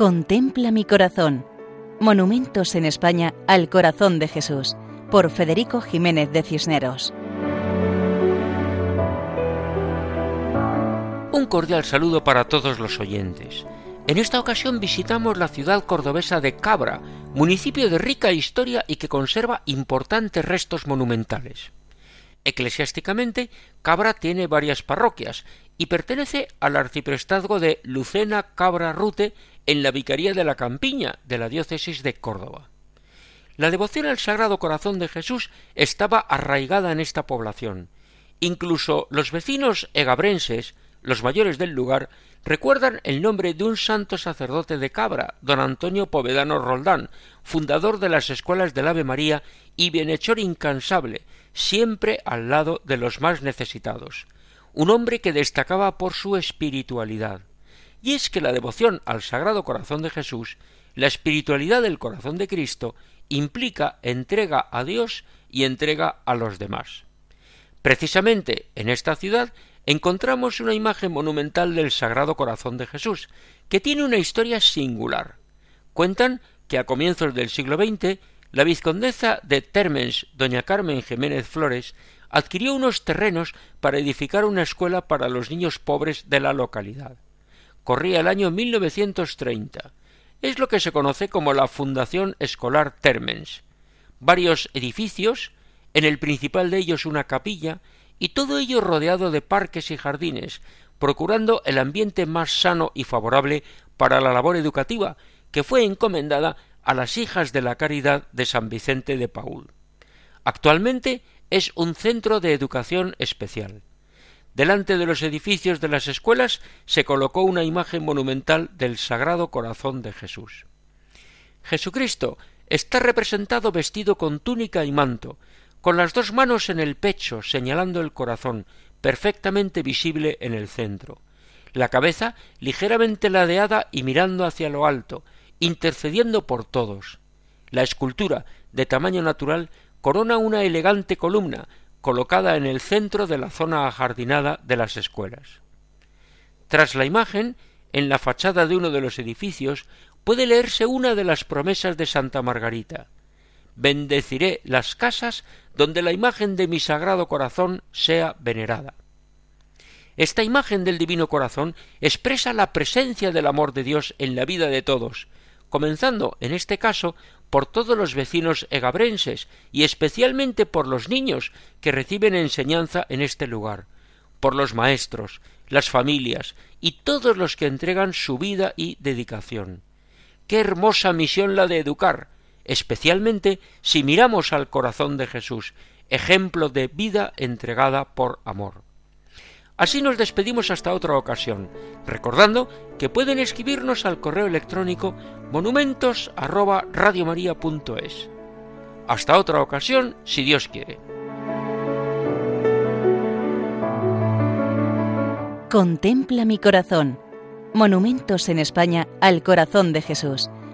Contempla mi corazón. Monumentos en España al corazón de Jesús, por Federico Jiménez de Cisneros. Un cordial saludo para todos los oyentes. En esta ocasión visitamos la ciudad cordobesa de Cabra, municipio de rica historia y que conserva importantes restos monumentales. Eclesiásticamente, Cabra tiene varias parroquias y pertenece al arciprestazgo de Lucena Cabra Rute en la Vicaría de la Campiña de la diócesis de Córdoba. La devoción al Sagrado Corazón de Jesús estaba arraigada en esta población. Incluso los vecinos egabrenses, los mayores del lugar, recuerdan el nombre de un santo sacerdote de Cabra, don Antonio Povedano Roldán, fundador de las escuelas del Ave María y bienhechor incansable, siempre al lado de los más necesitados. Un hombre que destacaba por su espiritualidad y es que la devoción al Sagrado Corazón de Jesús, la espiritualidad del corazón de Cristo, implica entrega a Dios y entrega a los demás. Precisamente en esta ciudad encontramos una imagen monumental del Sagrado Corazón de Jesús, que tiene una historia singular. Cuentan que a comienzos del siglo XX la vizcondesa de Termens, doña Carmen Jiménez Flores, adquirió unos terrenos para edificar una escuela para los niños pobres de la localidad corría el año 1930. Es lo que se conoce como la Fundación Escolar Termens. Varios edificios, en el principal de ellos una capilla, y todo ello rodeado de parques y jardines, procurando el ambiente más sano y favorable para la labor educativa, que fue encomendada a las hijas de la caridad de San Vicente de Paul. Actualmente es un centro de educación especial. Delante de los edificios de las escuelas se colocó una imagen monumental del Sagrado Corazón de Jesús. Jesucristo está representado vestido con túnica y manto, con las dos manos en el pecho señalando el corazón, perfectamente visible en el centro, la cabeza ligeramente ladeada y mirando hacia lo alto, intercediendo por todos. La escultura, de tamaño natural, corona una elegante columna, colocada en el centro de la zona ajardinada de las escuelas. Tras la imagen, en la fachada de uno de los edificios, puede leerse una de las promesas de Santa Margarita. Bendeciré las casas donde la imagen de mi sagrado corazón sea venerada. Esta imagen del Divino Corazón expresa la presencia del amor de Dios en la vida de todos, comenzando, en este caso, por todos los vecinos egabrenses y especialmente por los niños que reciben enseñanza en este lugar, por los maestros, las familias y todos los que entregan su vida y dedicación. Qué hermosa misión la de educar, especialmente si miramos al corazón de Jesús, ejemplo de vida entregada por amor. Así nos despedimos hasta otra ocasión, recordando que pueden escribirnos al correo electrónico monumentos@radiomaria.es. Hasta otra ocasión, si Dios quiere. Contempla mi corazón. Monumentos en España al corazón de Jesús,